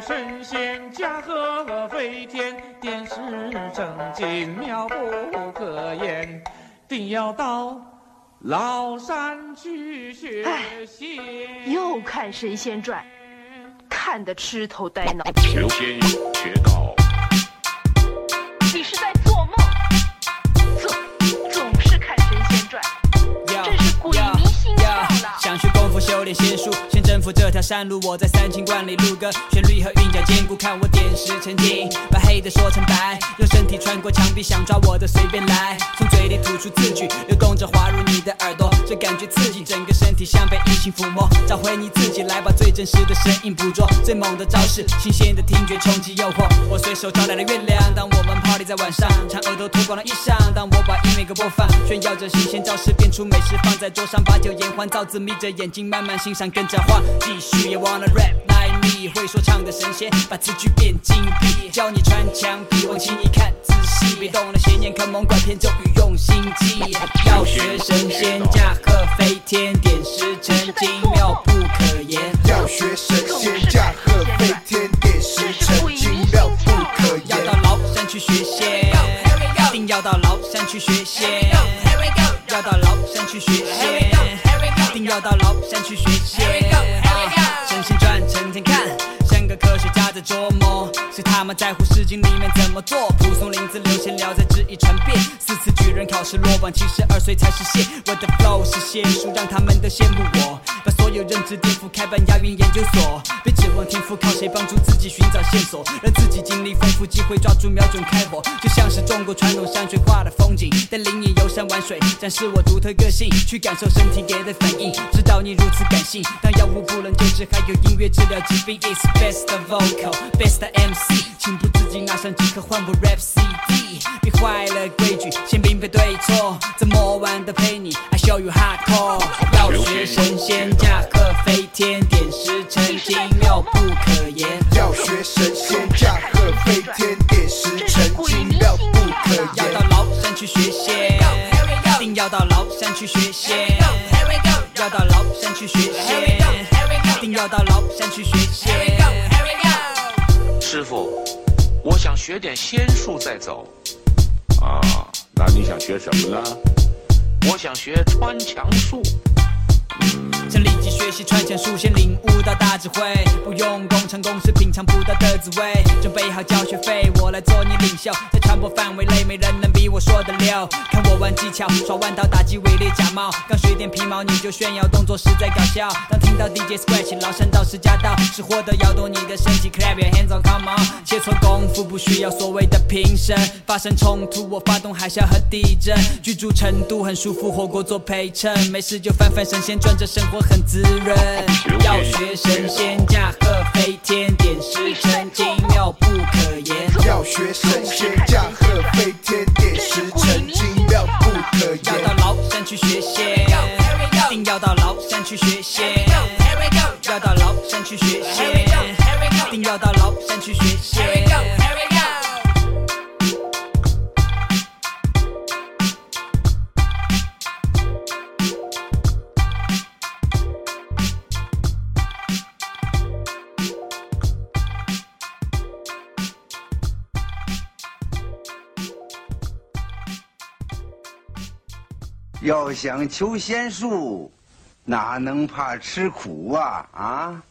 神仙驾鹤飞天，点石成金，妙不可言。定要到崂山去学习。又看《神仙传》，看得痴头呆脑。求仙学道，修炼仙术，先征服这条山路。我在三清观里录歌，旋律和韵脚兼顾，看我点石成金，把黑的说成白，用身体穿过墙壁，想抓我的随便来，从嘴里吐出字句，流动着滑入你的耳朵，这感觉刺激，整个身体像被隐形抚摸，找回你自己，来把最真实的声音捕捉，最猛的招式，新鲜的听觉冲击诱惑，我随手招来了月亮，当我们 party 在晚上，嫦娥都脱光了衣裳，当我把音乐给播放，炫耀着新鲜招式，变出美食放在桌上，把酒言欢，造字眯着眼睛慢慢欣赏，跟着画，继续也 wanna rap like me，会说唱的神仙，把词句变精辟，教你穿墙皮，往心里看仔细，别动了邪念，看猛拐骗咒语用心记，要学神仙驾鹤飞天，点石成金，妙不可言。要学神仙驾鹤飞天，点石成金，妙不可言要。到崂山去学仙，一定要到崂山去学仙，要到崂山去学仙，在乎《诗经》里面怎么做？蒲松龄自留闲聊在质疑传遍，四次举人考试落榜，七十二岁才实现。我的 flow 是仙术，让他们都羡慕我，把所有认知颠覆，开办押韵研究所。别指望天赋，靠谁帮助自己寻找线索？让自己经历丰富，机会抓住，瞄准开火，就像是中国传统山水画的风景，带领你游山玩水，展示我独特个性，去感受身体给的反应，知道你如此感性。当药物不能救治，还有音乐治疗疾病。It's best vocal, best MC，情不自禁拿上即刻换部 rap CD，别坏了规矩，先并非对错，这么晚的陪你，I show you hardcore。要学神仙驾鹤飞天，点石成金，妙不可言。要学神仙驾鹤飞天，点石成金，妙不可言要到。崂山去学仙，定要到崂山去学仙，想学点仙术再走。啊，那你想学什么呢？我想学穿墙术。想立即学习穿墙术，先领悟到大智慧，不用工程公式品尝不到的滋味。准备好交学费，我来做你领袖，在传播范围内没人能比我说的溜。看我玩技巧，耍弯刀打击伪劣假冒，刚学点皮毛你就炫耀，动作实在搞笑。当听到 DJ scratch，崂山道士驾到，是获得摇动你的身体，clap your hands on come on。切磋功夫不需要所谓的评审，发生冲突我发动海啸和地震，居住成都很舒服，火锅做陪衬，没事就翻翻神仙传，这生活很滋润。要学神仙驾鹤飞天，点石成金，妙不可言。要学神仙驾鹤飞天，点石成金，妙不可言要到。崂山去学仙，定要到崂山去学仙，要想求仙术，哪能怕吃苦啊？啊！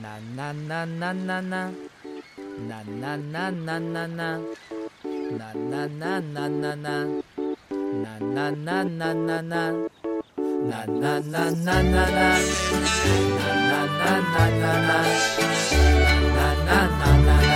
呐呐呐呐呐呐，呐呐呐呐呐呐，呐呐呐呐呐呐，呐呐呐呐呐呐，呐呐呐呐呐呐，呐呐呐呐呐呐，呐呐呐呐呐，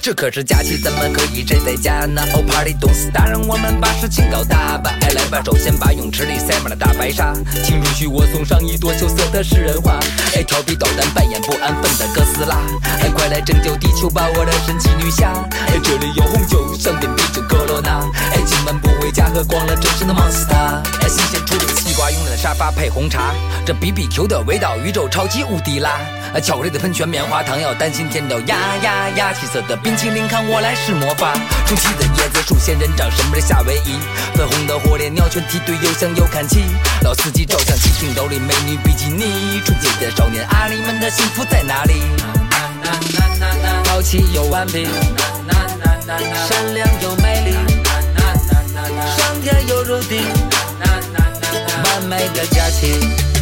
这可是假期，怎么可以宅在家呢？哦，Party 动次打，让我们把事情搞大吧！哎，来吧，首先把泳池里塞满了大白鲨，请允许我送上一朵羞涩的诗人花。哎，调皮捣蛋，扮演不安分的哥斯拉。哎，快来拯救地球吧，我的神奇女侠！哎，这里有红酒、香槟、啤酒、科罗娜。哎，今晚不回家，喝光了真实的 Monster。哎，新鲜出炉的西瓜，慵懒的沙发配红茶，这 BBQ 的味道，宇宙超级无敌辣！巧克力的喷泉，棉花糖要担心甜掉呀呀呀！七色的冰淇淋看我来施魔法，充气的椰子树仙人掌，什么的夏威夷，粉红的火烈鸟全梯队又香又看齐，老司机照相机镜头里美女比基尼，纯洁的少年阿里们的幸福在哪里？好奇又顽皮，善良又美丽，上天又入地，完美的假期。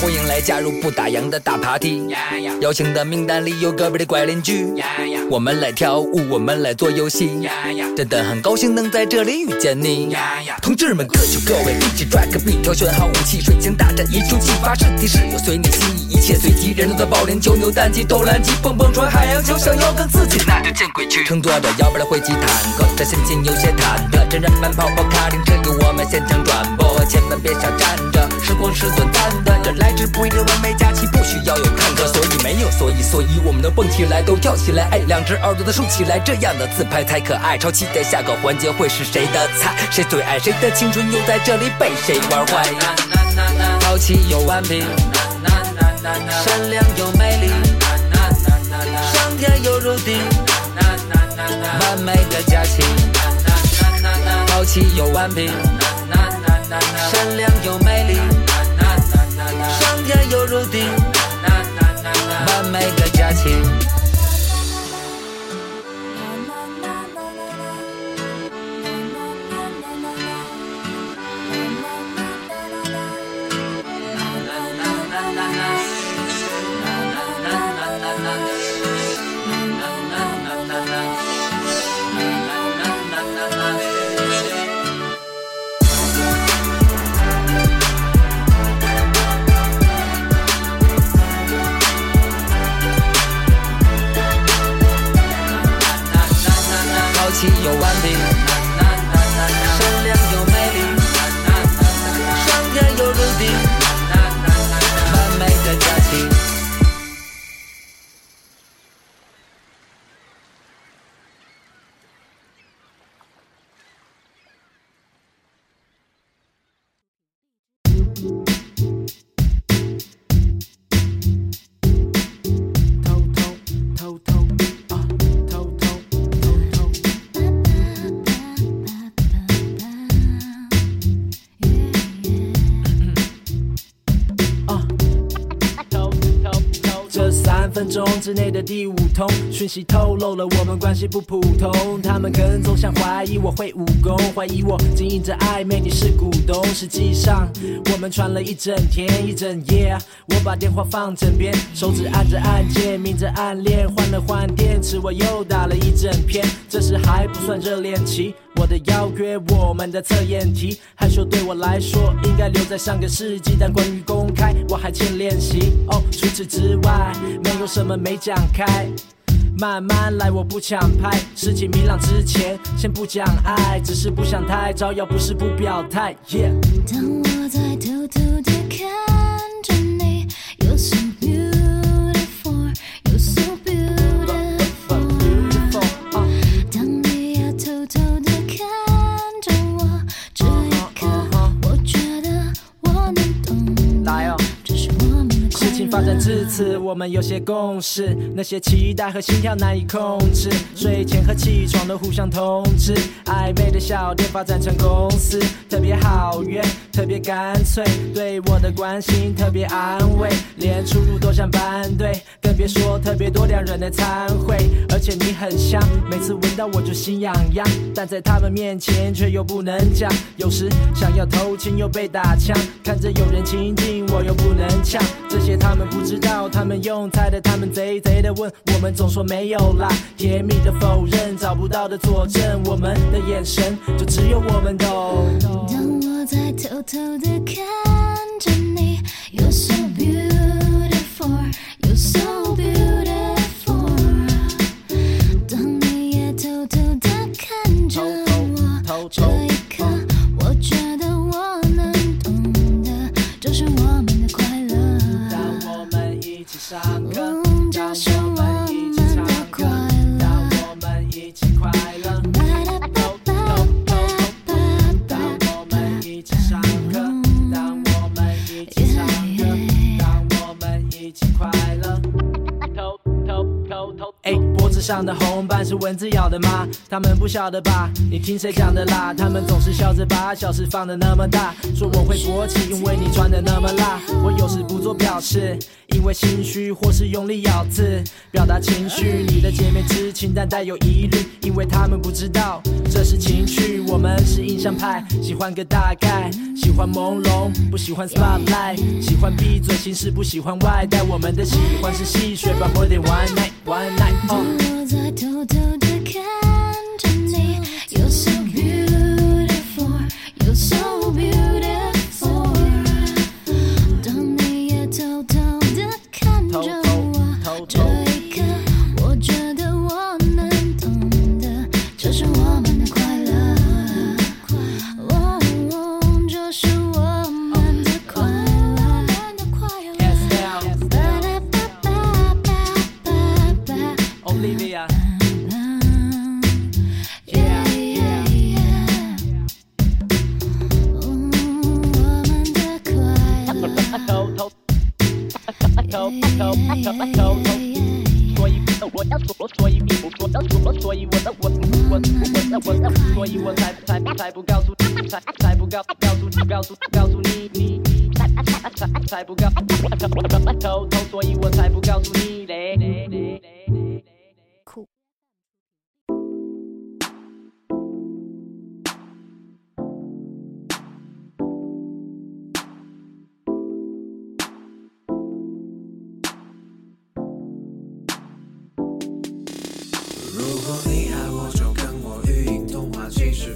欢迎来加入不打烊的大 party，邀请的名单里有隔壁的怪邻居。我们来跳舞，我们来做游戏，真的很高兴能在这里遇见你。同志们，各就各位，一起拽个 beat，挑选好武器，水晶大战一触即发，是敌是友随你心意，一切随机。人都在保龄球、扭蛋机、投篮机、蹦蹦床、海洋球，想要更刺激，那就见鬼去。乘坐着摇摆的灰机坦克，这心情有些忐忑。真人版跑跑卡丁车由我们现场转播，千万别傻站着，时光是短暂的，这来之不易的完美假期不需要有坎坷，所以没有所以，所以我们都蹦起来，都跳起来，哎，两只耳朵都竖起来，这样的自拍才可爱。超期待下个环节会是谁的菜，谁最爱谁的青春又在这里被谁玩坏？好奇又顽皮，善良又美丽，上天又入地，完美的假期。好奇又顽皮，善良又美丽，上天又入定，完美的假期。三分钟之内的第五通讯息透露了我们关系不普通。他们跟踪想怀疑我会武功，怀疑我经营着暧昧，你是股东。实际上我们传了一整天一整夜，我把电话放枕边，手指按着按键，明着暗恋，换了换电池，我又打了一整篇。这时还不算热恋期。我的邀约，我们的测验题，害羞对我来说应该留在上个世纪，但关于公开，我还欠练习。哦，除此之外，没有什么没讲开。慢慢来，我不抢拍。事情明朗之前，先不讲爱，只是不想太招摇，不是不表态。当我在偷偷至此，我们有些共识，那些期待和心跳难以控制。睡前和起床都互相通知，暧昧的小店发展成公司，特别好约，特别干脆，对我的关心特别安慰，连出入都像班队，更别说特别多两人的餐会。而且你很香，每次闻到我就心痒痒，但在他们面前却又不能讲。有时想要偷亲又被打枪，看着有人亲近我又不能呛，这些他们不知道，他们用猜的，他们贼贼的问，我们总说没有啦，甜蜜的否认，找不到的佐证，我们的眼神就只有我们懂。我在偷偷地看着你，You're so beautiful, you're so beautiful。当你也偷偷地看着我，这上的红斑是蚊子咬的吗？他们不晓得吧？你听谁讲的啦？他们总是笑着把小事放的那么大，说我会勃起，因为你穿的那么辣。我有时不做表示，因为心虚或是用力咬字表达情绪。你的姐妹知情但带有疑虑，因为他们不知道这是情趣。我们是印象派，喜欢个大概，喜欢朦胧，不喜欢 spotlight，喜欢闭嘴形式，不喜欢外带。我们的喜欢是戏水吧，more than one night one night。我在偷偷的看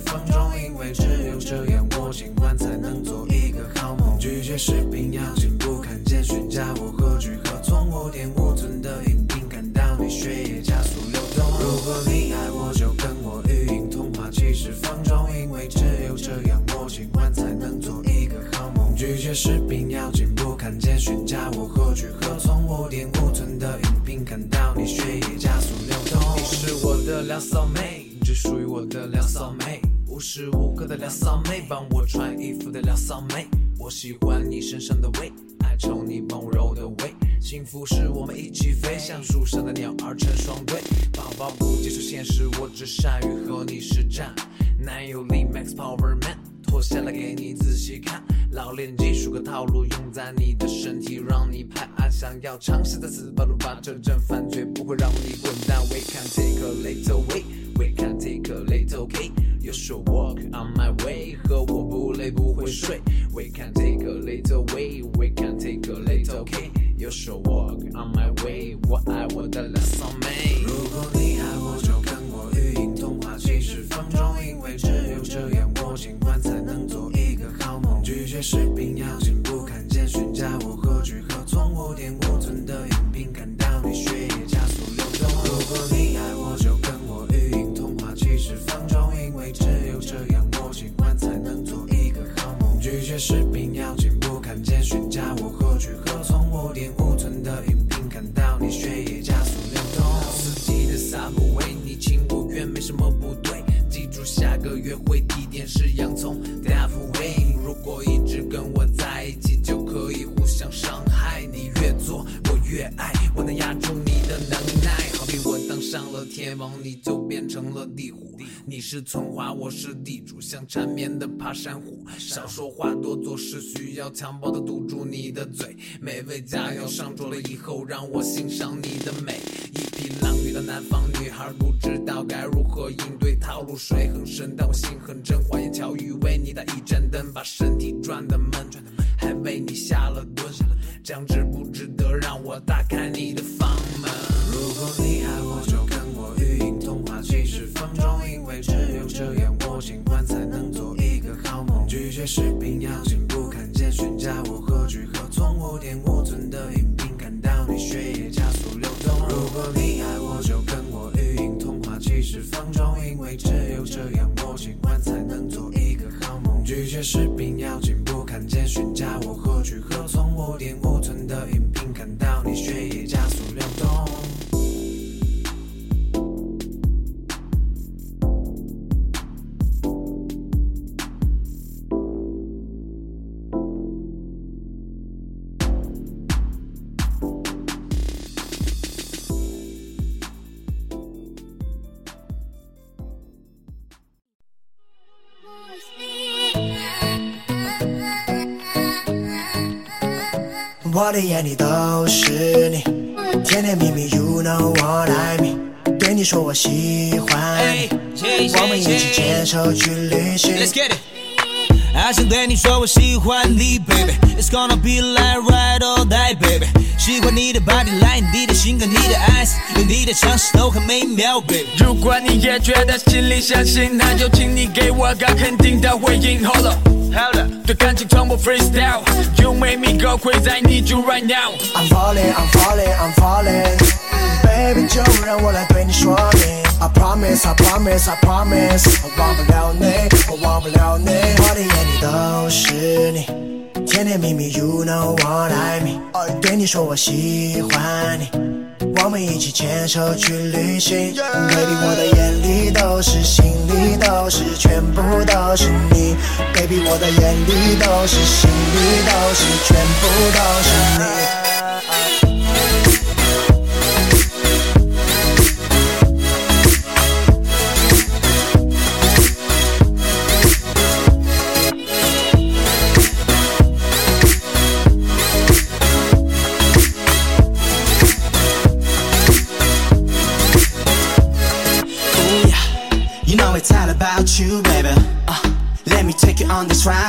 放纵，因为只有这样，我今晚才能做一个好梦。拒绝视频要进步，看简讯加我何去何从？五点五寸的音频，看到你血液加速流动。如果你爱我，就跟我语音通话其实放纵，因为只有这样，我今晚才能做一个好梦。拒绝视频要进步，看简讯加我何去何从？五点五寸的音频，看到你血液加速流动。你是我的两骚妹，只属于我的两骚妹，无时无刻的撩骚妹，帮我穿衣服的撩骚妹。我喜欢你身上的味，爱抽你温柔的味。幸福是我们一起飞，像树上的鸟儿成双对。宝宝不接受现实，我只善于和你实战。男友力 Max Power Man，脱下来给你仔细看。老练技术和套路用在你的身体，让你拍案。想要尝试再次暴露吧，这阵犯罪不会让你滚蛋。We can take a little way, we can take a little K. You should walk on my way，和我不累不会睡。We can take a little way, we can take a little K. You should walk on my way，我爱我的两骚妹。如果你爱我，就跟我语音通话七十分钟，因为只有这样，我今晚才能做一个好梦。拒绝视频邀请，不，看简讯加我何去何从？五点五视频要进步，看见讯加我何去何从？五点五寸的音频，看到你血液加速流动。司机的撒不为你情不愿，没什么不对。记住下个约会地点是洋葱是村花，我是地主，像缠绵的爬山虎。少说话，多做事，需要强暴的堵住你的嘴。美味佳肴上桌了以后，让我欣赏你的美。一匹狼遇到南方女孩，不知道该如何应对，套路水很深，但我心很真。花言巧语为你打一盏灯，把身体转的闷，还为你下了蹲。这样值不值得让我打开你的房门？视频要进不，看简讯加我何去何从？五点五寸的音频，看到你血液加速流动。如果你爱我，就跟我语音通话七十分钟，因为只有这样，我今晚才能做一个好梦。拒绝视你说我喜欢你，我们一起牵手去旅行。Let's get it. 还想对你说我喜欢你，baby。It's gonna be like ride or die, baby。喜欢你的 body line，你的性格，你的 eyes，有你的尝试都很美妙，baby。如果你也觉得心里相信，那就请你给我个肯定的回应。Hold up。对感情从不 freestyle You make me go crazy, I need you right now I'm falling, I'm falling, I'm falling. Baby，就让我来对你说明。I promise, I promise, I promise，我忘不了你，我忘不了你。我的眼里都是你，甜甜蜜蜜，You know what I mean。对你说我喜欢你，我们一起牵手去旅行。Baby，我的眼里都是，心里都是，全部都是你。Baby，我的眼里都是，心里都是，全部都是你。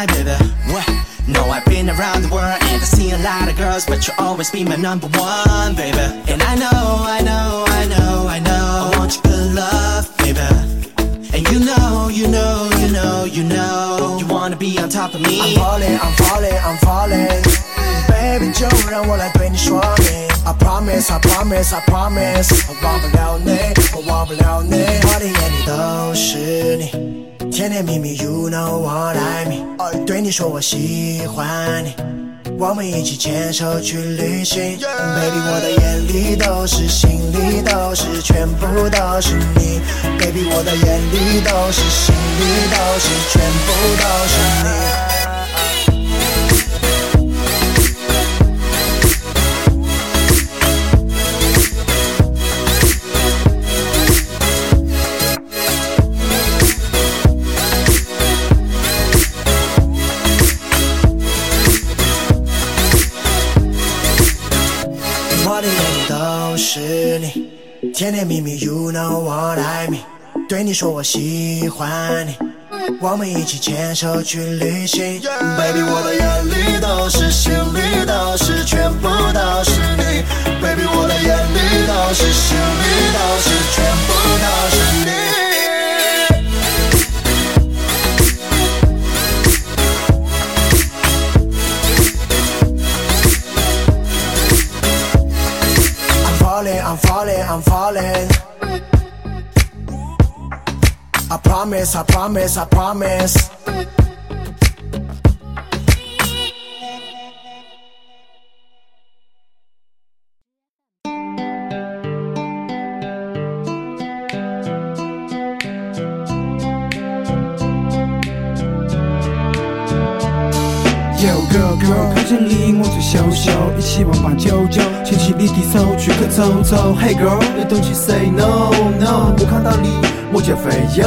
on this ride, baby. What? No, I've been around the world and I see a lot of girls, but you'll always be my number one, baby. And I know, I know, I know, I know. I want your good love, baby. And you know, you know, you know, you know. You wanna be on top of me. I'm falling, I'm falling, I'm falling. Baby，就让我来对你说明。I promise, I promise, I promise，我忘不了你，我忘不了你。我的眼里都是你， 甜甜蜜蜜，You know what I mean。对你说我喜欢你，我们一起牵手去旅行。Baby，我的眼里都是，心里都是，全部都是你。Baby，我的眼里都是，心里都是，全部都是你。甜甜蜜蜜，You know what I mean。对你说我喜欢你，我们一起牵手去旅行。Baby，我的眼里都是，心里都是，全部都是你。Baby，我的眼里都是，心里都是，全部都是你。Falling. I promise, I promise, I promise. Yo girl girl，看见你我最羞羞，一起玩扮九九，牵起你的手去去走走。Hey girl，you don't you say no no，我看到你我就会有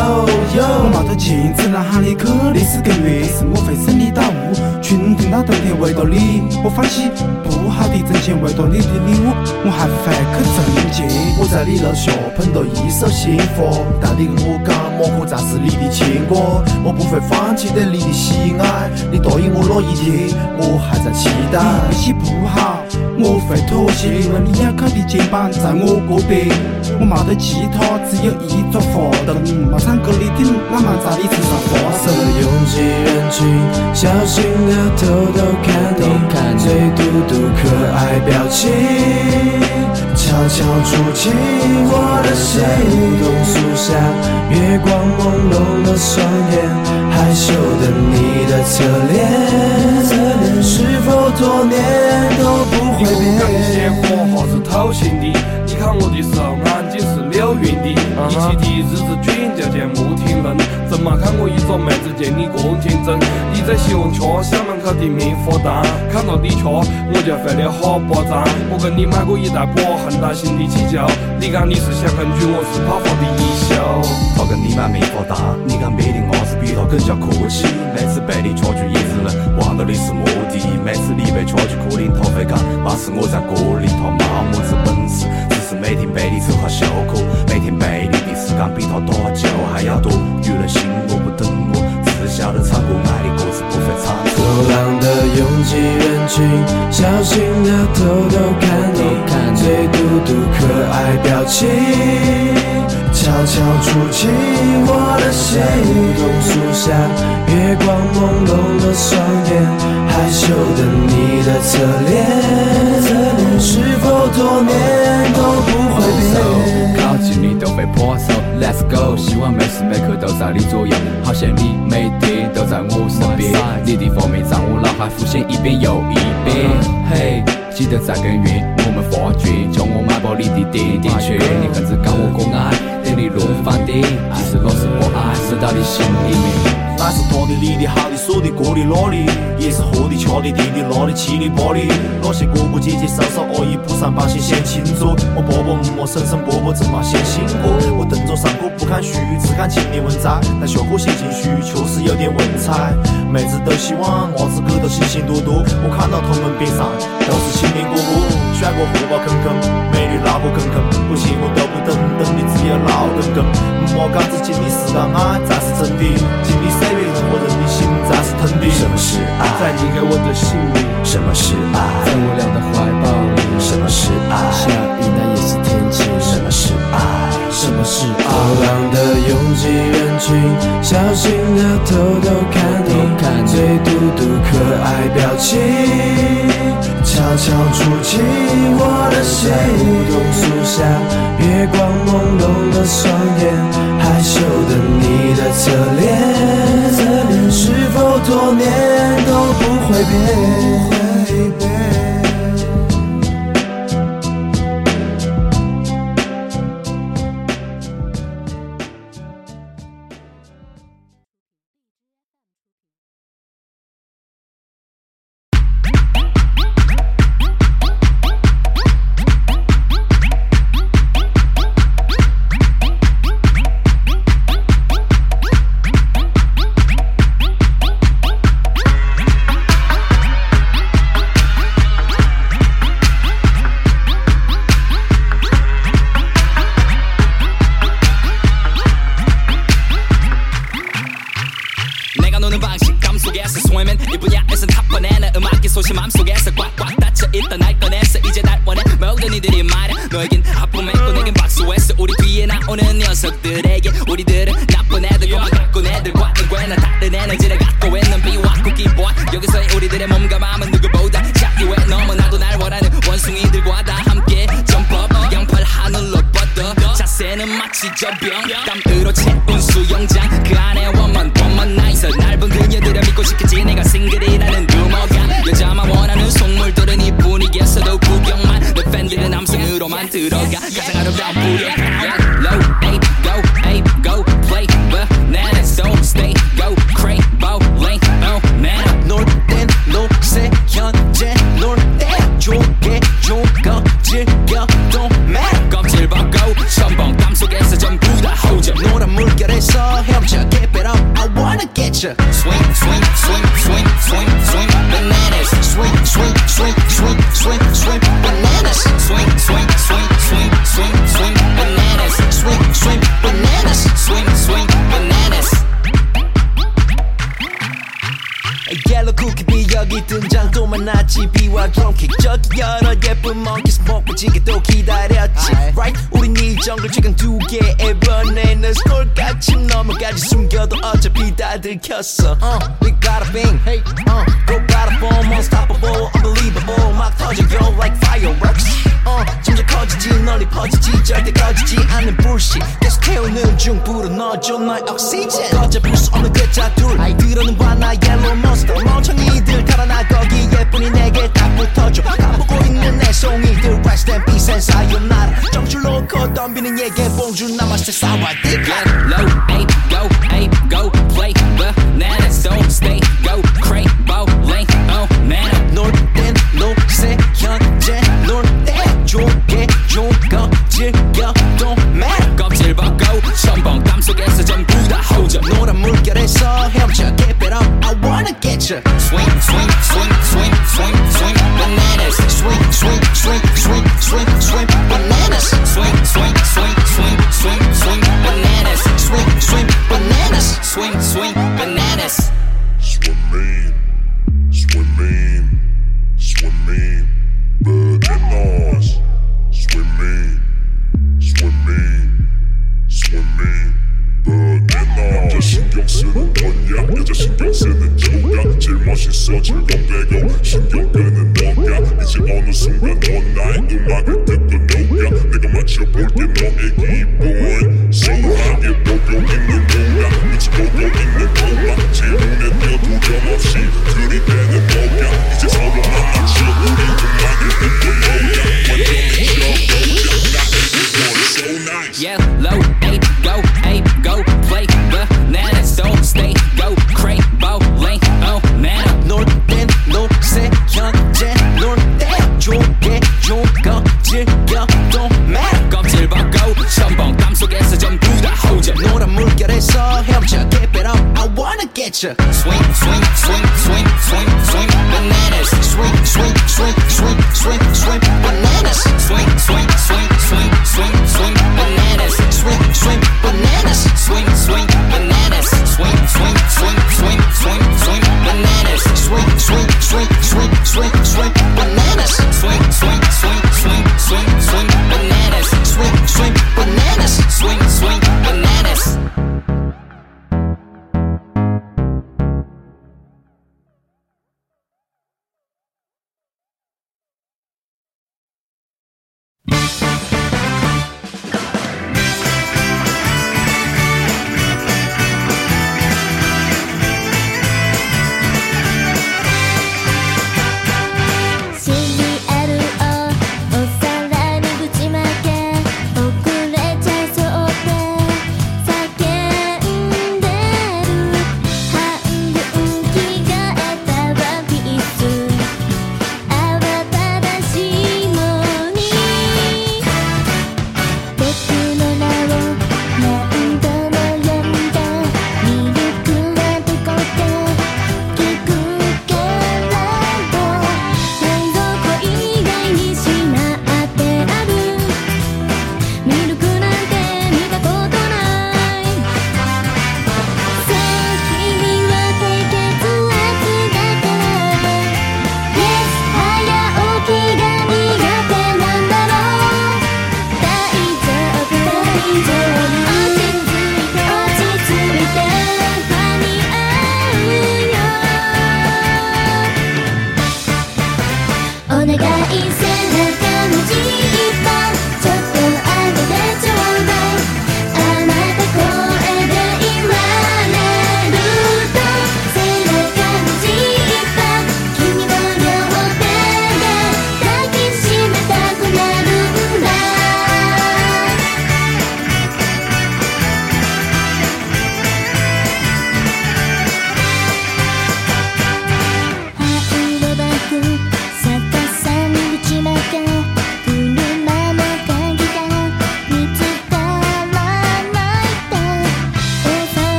有。我冒着镜子呐喊你去，历史更越是我会生你到物，群听到冬天为了你，我放弃不好的挣钱，为了你的礼物，我还会去挣钱。我在你楼下捧着一手幸福，但你跟我讲莫可暂时你的牵挂，我不会放弃对你的喜爱，你答应我那一天，我还在期待。运气不好，我会妥协，因为你要靠的肩膀在我这边。我没得吉他，只有一把花灯，没唱歌的听，慢慢在你身上发生。拥挤人群，小心的偷偷看你，最嘟嘟可爱表情，悄悄触进我的心。梧桐树下，月光朦胧的双眼，害羞的你的侧脸，是否多年都不会你刚变？鲜活哈是偷心的，你看我的手眼睛是溜圆的，一起的日子转就见不停人，怎么看我一个妹子见你个天真？你在西虹桥校门口的棉花糖，看到你吃我就会了好巴掌。我跟你买过一大把恒大型的气球，你讲你是小公主，我是泡泡的一休。他跟你买棉花糖，你讲别的我是比他更加客气。每次被你掐住椅子，忘了的是目的。每次你被抓去苦林头飞岗，骂是我在锅里头冒么子本事，是每天陪你丑化羞苦，每天陪你的时间比他多就还要多。女人心我不等我，只晓得唱歌爱的歌词不会唱错。走廊的拥挤人群，小心的偷偷看你看最嘟嘟可爱表情，悄悄触及我的心。梧桐树下，月光朦胧的双眼，害羞的你的侧脸，是否多年都不会变？靠近你都被破手，Let's go，希望每时每刻都在你左右，好像你每天都在我身边，你的画面在我脑海浮现一遍又一遍。嘿，记得在跟缘，我们发觉，叫我买爆你的点点圈，你恨只讲我可爱，等你落饭点，其实我是我爱，射到你心里面。那是他的、你的、好的、说的、过的、那的，也是喝的、吃的、甜的、拉的、七的、八的。那些哥哥姐姐、嫂嫂、阿姨、不上班先想清楚，我伯伯、母、婶婶、伯伯正嘛先醒过。我等着上课不看书，只看青年文摘，但下课写情书确实有点文采。妹子都希望伢子哥都醒醒多多，我看到他们边上都是青年哥哥，帅哥荷包坑坑，美女老婆坑坑，不行我都不等，等你只有老公公。莫讲只经历是讲爱才是真的，经历岁月任何人的心才是疼的。什么是爱？在你给我的心里。什么是爱？在我俩的怀抱里。什么是爱？下雨那也是天气。什么是爱？什么是爱？流浪的拥挤人群，小心的偷偷看你最嘟嘟可爱表情，悄悄触及我的心。梧桐树下，月光朦胧的双眼，害羞的你的侧脸，是否多年都不会变？ 자세는 마치 저병. 땀으로 채운 수영장. 그 안에 원만 원만 나이스. 넓은 그녀들을 믿고 싶겠지. 내가 싱글이라는 루머가 여자만 원하는 속물들은 이 분위기에서도 구경만. 내 팬들은 남성으로만 들어가. 가장 아름다운 뿌리 get you Swing, swing, swing, swing, swing, swing Bananas Swing, swing, swing, swing, swing, swing Bananas Swing, swing, swing, swing, swing, swing Bananas Swing, swing, bananas Swing, swing, bananas 옐로 쿠키비 여기 등장 또 만났지 비와 드럼킥 저기 여러 예쁜 monkeys 먹부지게 또 정글 최강 두 개의 번에는 스콜같이 넘어가지 숨겨도 어차피 다 들켰어 uh, We got a bang hey uh, Go got a bomb unstoppable unbelievable 막 터져 yo like fireworks uh, 점점 커지지 널리 퍼지지 절대 꺼지지 않는 불씨 계속 태우는 중 불어 넣어줘 너의 oxygen 꺼져 볼수 없는 글자 둘 들어는 봐나 yellow monster 멍청이들 달아나 거기 예쁜이 내게 딱 붙어줘 가보고 있는 내 송이들 rest and peace and sayonara 정줄 놓고 덤비는 얘기 봉주 남았을 사와디 Low, ape, go, ape, go, play bananas Don't stay, go, cray, bow, lane, oh, man 놀땐 놀세 현재 놀때 조개 조거 즐겨 don't matter 껍질 벗고 첨벙 땀 속에서 전부 다 호져 노란 물결에서 헤엄쳐 Keep it up I wanna wanna get you. Swing, swing, swing, swing, swing, swing, bananas. Swing, swing, swing, swing, swing, swing, at. Swing 大好き